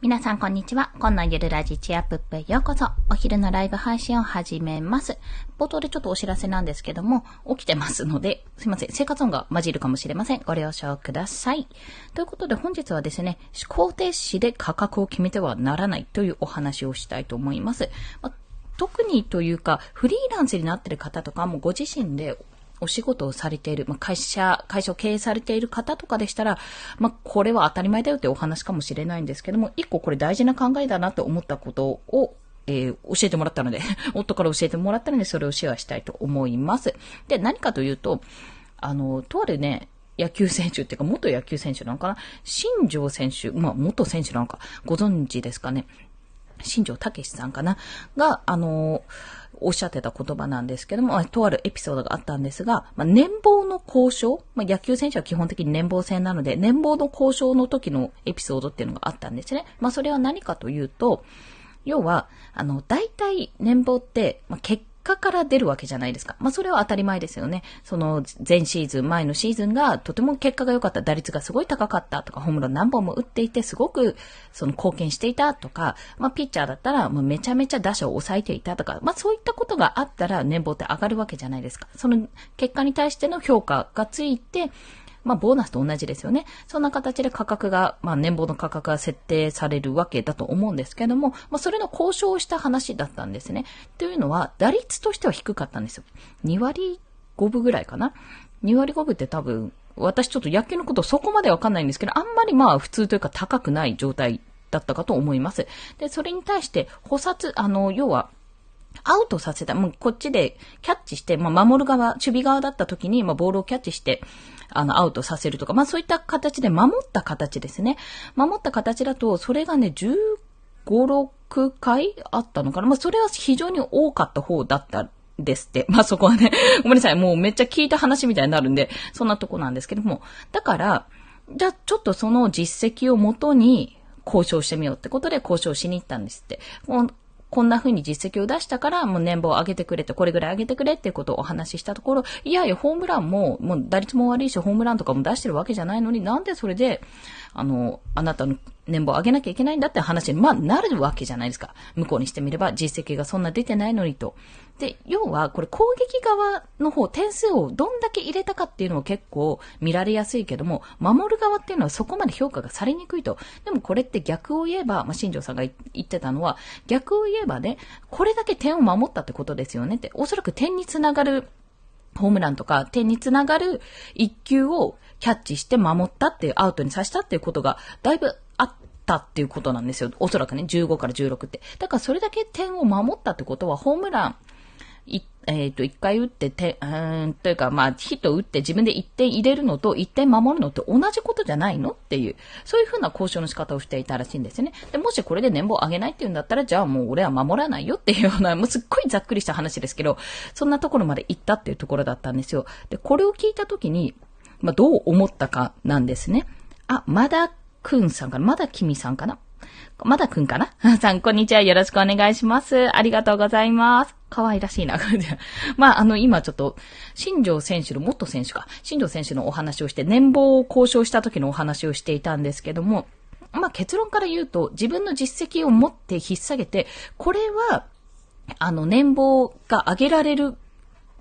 皆さんこんにちは。今のゆるラジチアップへようこそ。お昼のライブ配信を始めます。冒頭でちょっとお知らせなんですけども、起きてますので、すいません。生活音が混じるかもしれません。ご了承ください。ということで本日はですね、思考停止で価格を決めてはならないというお話をしたいと思います。ま特にというか、フリーランスになってる方とかもご自身でお仕事をされている、まあ、会社、会社を経営されている方とかでしたら、まあ、これは当たり前だよってお話かもしれないんですけども、一個これ大事な考えだなと思ったことを、えー、教えてもらったので 夫から教えてもらったので、それをシェアしたいと思います。で、何かというと、あの、とあるね、野球選手っていうか、元野球選手なのかな？新庄選手、まあ、元選手なのか、ご存知ですかね？新庄武さんかな？が、あのおっしゃってた言葉なんですけども、とあるエピソードがあったんですが、まあ、年俸の交渉、まあ、野球選手は基本的に年俸制なので、年俸の交渉の時のエピソードっていうのがあったんですね。まあ、それは何かというと、要は、あの、大体年俸って、まあ、結果から出るわけじゃないですか。まあ、それは当たり前ですよね。その、前シーズン、前のシーズンがとても結果が良かった、打率がすごい高かったとか、ホームラン何本も打っていて、すごく、その、貢献していたとか、まあ、ピッチャーだったら、もうめちゃめちゃ打者を抑えていたとか、まあ、そういったことがあったら、年俸って上がるわけじゃないですか。その、結果に対しての評価がついて、まあ、ボーナスと同じですよね。そんな形で価格が、まあ、年俸の価格が設定されるわけだと思うんですけども、まあ、それの交渉をした話だったんですね。というのは、打率としては低かったんですよ。2割5分ぐらいかな。2割5分って多分、私ちょっと野球のことそこまでわかんないんですけど、あんまりまあ普通というか高くない状態だったかと思います。で、それに対して、補殺、あの、要は、アウトさせた。もうこっちでキャッチして、まあ、守る側、守備側だった時に、まあ、ボールをキャッチして、あの、アウトさせるとか、まあ、そういった形で守った形ですね。守った形だと、それがね、15、6回あったのかなまあ、それは非常に多かった方だったですって。まあ、そこはね、ごめんなさい。もうめっちゃ聞いた話みたいになるんで、そんなとこなんですけども。だから、じゃあ、ちょっとその実績をもとに、交渉してみようってことで交渉しに行ったんですって。こんな風に実績を出したから、もう年俸を上げてくれて、これぐらい上げてくれっていうことをお話ししたところ、いやいや、ホームランも、もう打率も悪いし、ホームランとかも出してるわけじゃないのに、なんでそれで、あの、あなたの年俸上げなきゃいけないんだって話に、まあ、なるわけじゃないですか。向こうにしてみれば、実績がそんな出てないのにと。で、要は、これ攻撃側の方、点数をどんだけ入れたかっていうのも結構見られやすいけども、守る側っていうのはそこまで評価がされにくいと。でもこれって逆を言えば、まあ、新庄さんが言ってたのは、逆を言えばね、これだけ点を守ったってことですよねって。おそらく点につながるホームランとか点につながる一球をキャッチして守ったっていう、アウトにさせたっていうことが、だいぶたっていうことなんですよ。おそらくね、15から16って。だからそれだけ点を守ったってことは、ホームラン、いえっ、ー、と、一回打ってて、うん、というか、まあ、ヒット打って自分で一点入れるのと一点守るのって同じことじゃないのっていう、そういうふうな交渉の仕方をしていたらしいんですよね。で、もしこれで年俸上げないっていうんだったら、じゃあもう俺は守らないよっていうような、もうすっごいざっくりした話ですけど、そんなところまで行ったっていうところだったんですよ。で、これを聞いたときに、まあ、どう思ったかなんですね。あ、まだくんさんかな？まだきみさんかな？まだくんかな？さん、こんにちは。よろしくお願いします。ありがとうございます。可愛らしいな。まあ、あの、今ちょっと、新庄選手の、元選手か、新庄選手のお話をして、年俸を交渉した時のお話をしていたんですけども、まあ、結論から言うと、自分の実績を持って引っ提げて、これは、あの、年俸が上げられる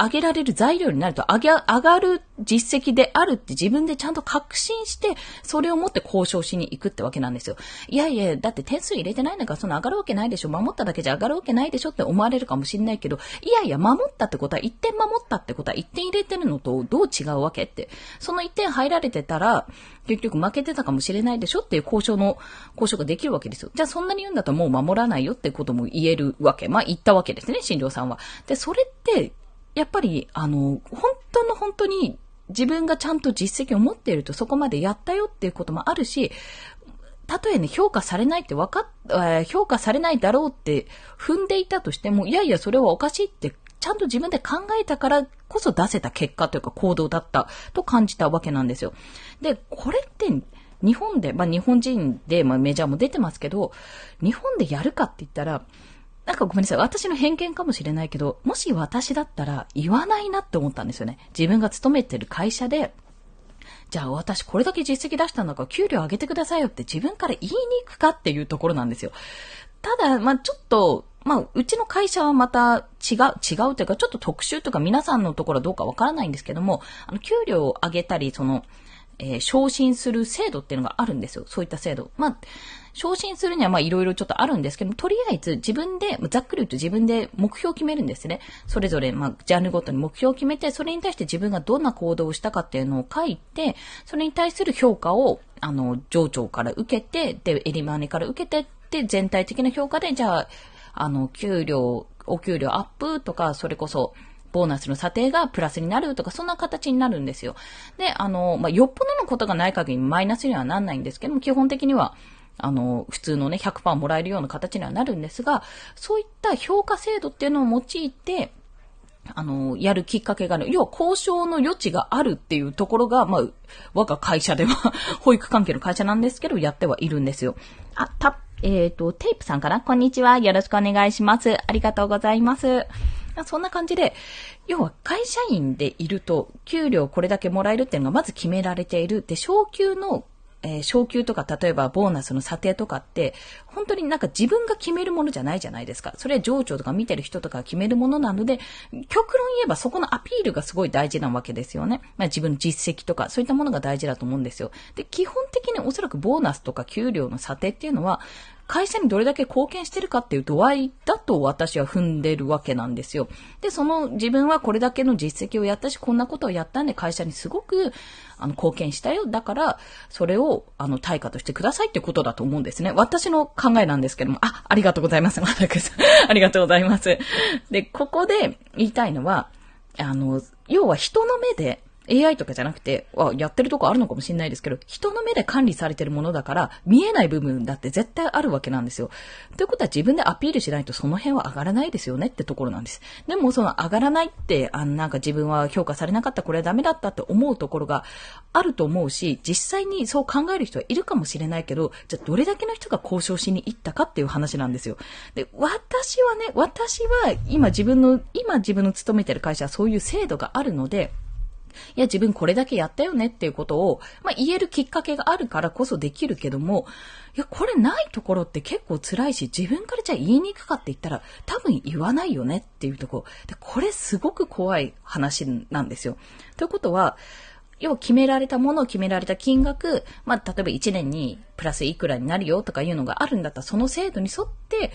上げられる材料になると、上げ、上がる実績であるって自分でちゃんと確信して、それを持って交渉しに行くってわけなんですよ。いやいや、だって点数入れてないんだからその上がるわけないでしょ。守っただけじゃ上がるわけないでしょって思われるかもしれないけど、いやいや、守ったってことは、1点守ったってことは、1点入れてるのとどう違うわけって。その1点入られてたら、結局負けてたかもしれないでしょっていう交渉の、交渉ができるわけですよ。じゃあそんなに言うんだったらもう守らないよってことも言えるわけ。まあ言ったわけですね、新庄さんは。で、それってやっぱり、あの、本当の本当に自分がちゃんと実績を持っているとそこまでやったよっていうこともあるし、たとえね、評価されないって分かっ、え評価されないだろうって踏んでいたとしても、いやいや、それはおかしいってちゃんと自分で考えたからこそ出せた結果というか行動だったと感じたわけなんですよ。で、これって日本で、まあ日本人で、まあメジャーも出てますけど、日本でやるかって言ったら、なんかごめんなさい。私の偏見かもしれないけど、もし私だったら言わないなって思ったんですよね。自分が勤めてる会社で、じゃあ私これだけ実績出したんだから給料上げてくださいよって自分から言いに行くかっていうところなんですよ。ただ、まあちょっと、まあ、うちの会社はまた違う、違うというか、ちょっと特殊というか、皆さんのところはどうかわからないんですけども、あの、給料を上げたり、その、えー、昇進する制度っていうのがあるんですよ。そういった制度。まあ、昇進するにはまあいろいろちょっとあるんですけども、とりあえず自分で、ざっくり言うと自分で目標を決めるんですね。それぞれ、まあ、ジャンルごとに目標を決めて、それに対して自分がどんな行動をしたかっていうのを書いて、それに対する評価を、あの、上長から受けて、で、エリマネから受けて、で、全体的な評価で、じゃあ、あの、給料、お給料アップとか、それこそ、ボーナスの査定がプラスになるとか、そんな形になるんですよ。で、あの、まあ、よっぽどのことがない限りマイナスにはなんないんですけども、基本的には、あの、普通のね、100%もらえるような形にはなるんですが、そういった評価制度っていうのを用いて、あの、やるきっかけがある。要は交渉の余地があるっていうところが、まあ、我が会社では 保育関係の会社なんですけど、やってはいるんですよ。あ、た、えっ、ー、と、テープさんかなこんにちは。よろしくお願いします。ありがとうございます。そんな感じで、要は会社員でいると、給料これだけもらえるっていうのがまず決められている。で、昇給のえー、昇給とか、例えばボーナスの査定とかって、本当になんか自分が決めるものじゃないじゃないですか。それは上長とか見てる人とかが決めるものなので、極論言えばそこのアピールがすごい大事なわけですよね。まあ自分の実績とか、そういったものが大事だと思うんですよ。で、基本的におそらくボーナスとか給料の査定っていうのは、会社にどれだけ貢献してるかっていう度合いだと私は踏んでるわけなんですよ。で、その自分はこれだけの実績をやったし、こんなことをやったんで会社にすごく、あの、貢献したよ。だから、それを、あの、対価としてくださいってことだと思うんですね。私の考えなんですけども、あ、ありがとうございます。またくさん。ありがとうございます。で、ここで言いたいのは、あの、要は人の目で、AI とかじゃなくて、やってるとこあるのかもしれないですけど、人の目で管理されてるものだから、見えない部分だって絶対あるわけなんですよ。ということは自分でアピールしないとその辺は上がらないですよねってところなんです。でもその上がらないって、あのなんか自分は評価されなかった、これはダメだったって思うところがあると思うし、実際にそう考える人はいるかもしれないけど、じゃあどれだけの人が交渉しに行ったかっていう話なんですよ。で、私はね、私は今自分の、今自分の勤めてる会社はそういう制度があるので、いや、自分これだけやったよねっていうことを、まあ、言えるきっかけがあるからこそできるけども、いや、これないところって結構辛いし、自分からじゃあ言いに行くかって言ったら、多分言わないよねっていうところ。で、これすごく怖い話なんですよ。ということは、要は決められたものを決められた金額、まあ、例えば1年にプラスいくらになるよとかいうのがあるんだったら、その制度に沿って、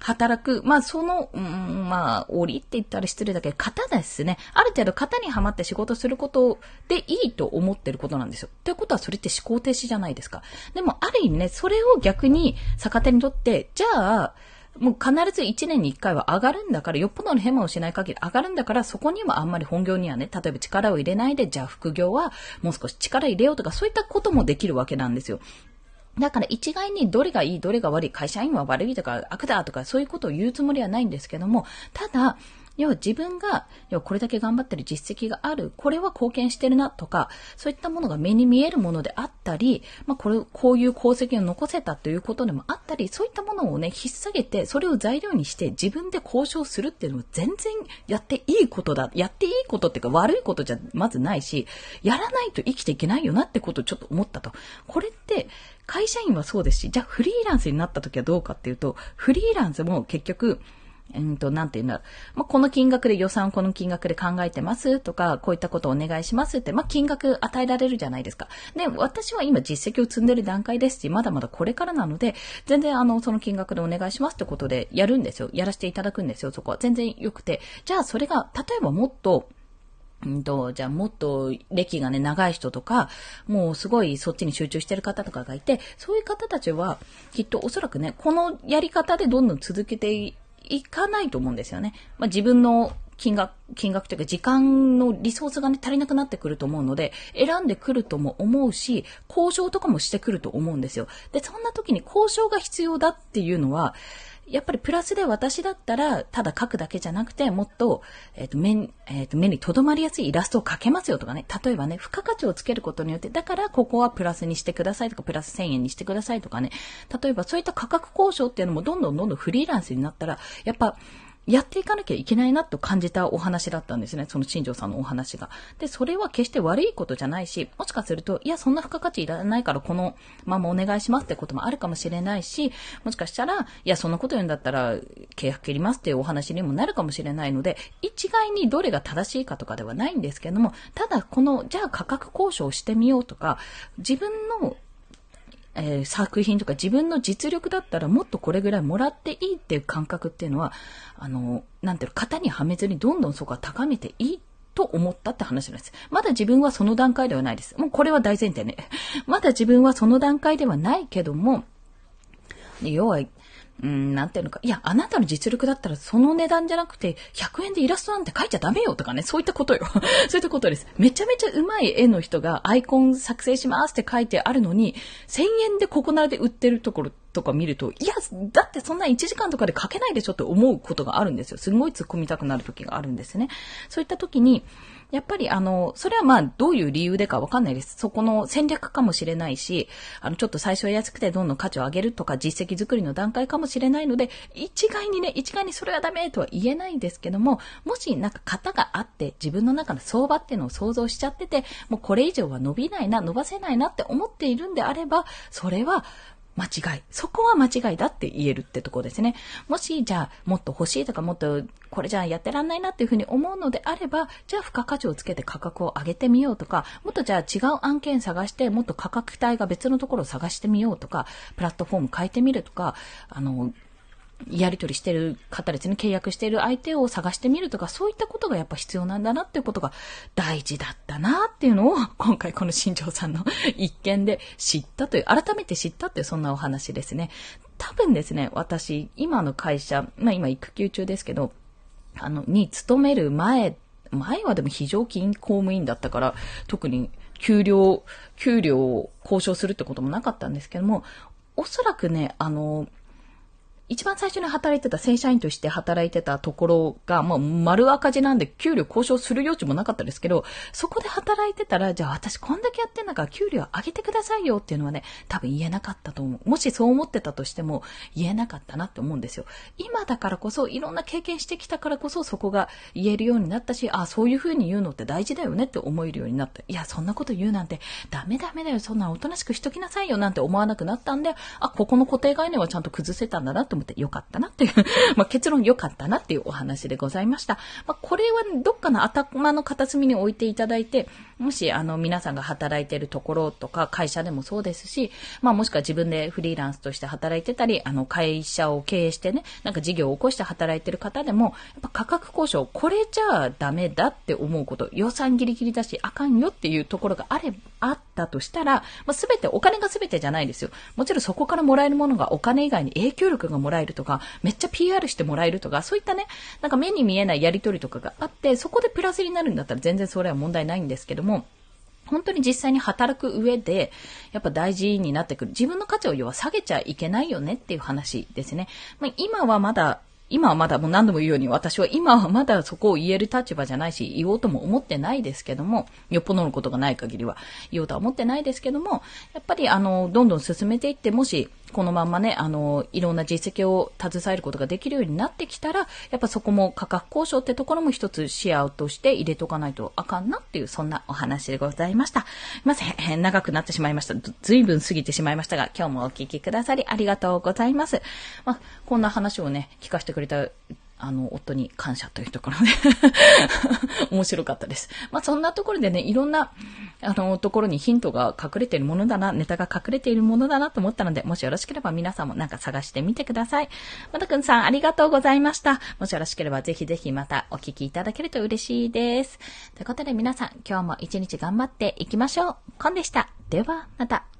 働く。まあ、その、うん、まあ、折って言ったら失礼だけど、型ですね。ある程度型にはまって仕事することでいいと思ってることなんですよ。ということはそれって思考停止じゃないですか。でも、ある意味ね、それを逆に逆手にとって、じゃあ、もう必ず1年に1回は上がるんだから、よっぽどのヘマをしない限り上がるんだから、そこにはあんまり本業にはね、例えば力を入れないで、じゃあ副業はもう少し力入れようとか、そういったこともできるわけなんですよ。だから一概にどれがいい、どれが悪い、会社員は悪いとか悪だとかそういうことを言うつもりはないんですけども、ただ、要は自分が、要はこれだけ頑張ってる実績がある、これは貢献してるなとか、そういったものが目に見えるものであったり、まあこれ、こういう功績を残せたということでもあったり、そういったものをね、引っ提げて、それを材料にして自分で交渉するっていうのは全然やっていいことだ。やっていいことっていうか悪いことじゃまずないし、やらないと生きていけないよなってことをちょっと思ったと。これって、会社員はそうですし、じゃあフリーランスになった時はどうかっていうと、フリーランスも結局、うんと、なんていうんだろうまあ、この金額で予算この金額で考えてますとか、こういったことをお願いしますって、まあ、金額与えられるじゃないですか。で、私は今実績を積んでる段階ですし、まだまだこれからなので、全然あの、その金額でお願いしますってことでやるんですよ。やらせていただくんですよ、そこは。全然良くて。じゃあ、それが、例えばもっと、うんと、じゃあもっと歴がね、長い人とか、もうすごいそっちに集中してる方とかがいて、そういう方たちは、きっとおそらくね、このやり方でどんどん続けていかないと思うんですよね。まあ、自分の金額、金額というか時間のリソースがね、足りなくなってくると思うので、選んでくるとも思うし、交渉とかもしてくると思うんですよ。で、そんな時に交渉が必要だっていうのは、やっぱりプラスで私だったら、ただ書くだけじゃなくて、もっと、えっ、ー、と、目に、えっ、ー、と、目に留まりやすいイラストを描けますよとかね。例えばね、付加価値をつけることによって、だからここはプラスにしてくださいとか、プラス1000円にしてくださいとかね。例えばそういった価格交渉っていうのもどんどんどんどんフリーランスになったら、やっぱ、やっていかなきゃいけないなと感じたお話だったんですね。その新庄さんのお話が。で、それは決して悪いことじゃないし、もしかすると、いや、そんな付加価値いらないからこのままお願いしますってこともあるかもしれないし、もしかしたら、いや、そんなこと言うんだったら契約切りますっていうお話にもなるかもしれないので、一概にどれが正しいかとかではないんですけども、ただこの、じゃあ価格交渉してみようとか、自分のえー、作品とか自分の実力だったらもっとこれぐらいもらっていいっていう感覚っていうのは、あの、なんていうの、型にはめずにどんどんそこは高めていいと思ったって話なんです。まだ自分はその段階ではないです。もうこれは大前提ね。まだ自分はその段階ではないけども、要は、うん、なんていうのか。いや、あなたの実力だったらその値段じゃなくて、100円でイラストなんて描いちゃダメよとかね、そういったことよ。そういったことです。めちゃめちゃ上手い絵の人がアイコン作成しますって書いてあるのに、1000円でここならで売ってるところとか見ると、いや、だってそんな1時間とかで描けないでしょって思うことがあるんですよ。すごい突っ込みたくなる時があるんですね。そういった時に、やっぱりあの、それはまあどういう理由でかわかんないです。そこの戦略かもしれないし、あの、ちょっと最初は安くてどんどん価値を上げるとか実績作りの段階かもしれないので、一概にね、一概にそれはダメとは言えないんですけども、もしなんか型があって自分の中の相場っていうのを想像しちゃってて、もうこれ以上は伸びないな、伸ばせないなって思っているんであれば、それは間違い。そこは間違いだって言えるってとこですね。もし、じゃあ、もっと欲しいとか、もっと、これじゃあやってらんないなっていうふうに思うのであれば、じゃあ付加価値をつけて価格を上げてみようとか、もっとじゃあ違う案件探して、もっと価格帯が別のところを探してみようとか、プラットフォーム変えてみるとか、あの、やり取りしてる方ですね、契約してる相手を探してみるとか、そういったことがやっぱ必要なんだなっていうことが大事だったなっていうのを、今回この新庄さんの一件で知ったという、改めて知ったっていうそんなお話ですね。多分ですね、私、今の会社、まあ今育休中ですけど、あの、に勤める前、前はでも非常勤公務員だったから、特に給料、給料を交渉するってこともなかったんですけども、おそらくね、あの、一番最初に働いてた正社員として働いてたところが、もう丸赤字なんで給料交渉する余地もなかったですけど、そこで働いてたら、じゃあ私こんだけやってんだから給料上げてくださいよっていうのはね、多分言えなかったと思う。もしそう思ってたとしても言えなかったなって思うんですよ。今だからこそ、いろんな経験してきたからこそそこが言えるようになったし、あ、そういう風に言うのって大事だよねって思えるようになった。いや、そんなこと言うなんてダメダメだよ。そんなおとなしくしときなさいよなんて思わなくなったんで、あ、ここの固定概念はちゃんと崩せたんだなってと思って良かったなっていう まあ結論良かったなっていうお話でございました。まあ、これはどっかの頭の片隅に置いていただいて、もしあの皆さんが働いてるところとか会社でもそうですし、まあもしくは自分でフリーランスとして働いてたり、あの会社を経営してね、なんか事業を起こして働いてる方でも、やっぱ価格交渉、これじゃあダメだって思うこと、予算ギリギリだし、あかんよっていうところがあれば、あったとしたら、まあ、全て、お金が全てじゃないですよ。もちろんそこからもらえるものがお金以外に影響力がもらえるとか、めっちゃ PR してもらえるとか、そういったね、なんか目に見えないやりとりとかがあって、そこでプラスになるんだったら全然それは問題ないんですけども、本当に実際に働く上で、やっぱ大事になってくる。自分の価値を要は下げちゃいけないよねっていう話ですね。まあ、今はまだ今はまだもう何度も言うように私は今はまだそこを言える立場じゃないし、言おうとも思ってないですけども、よっぽどのことがない限りは言おうとは思ってないですけども、やっぱりあの、どんどん進めていって、もしこのまんまね、あの、いろんな実績を携えることができるようになってきたら、やっぱそこも価格交渉ってところも一つ視野として入れとかないとあかんなっていう、そんなお話でございました。ません、長くなってしまいました。ずいぶん過ぎてしまいましたが、今日もお聞きくださりありがとうございます。まあ、こんな話をね、聞かせてくれたあの、夫に感謝というところで 面白かったです。まあ、そんなところでね、いろんな、あの、ところにヒントが隠れているものだな、ネタが隠れているものだなと思ったので、もしよろしければ皆さんもなんか探してみてください。またくんさん、ありがとうございました。もしよろしければぜひぜひまたお聞きいただけると嬉しいです。ということで皆さん、今日も一日頑張っていきましょう。コンでした。では、また。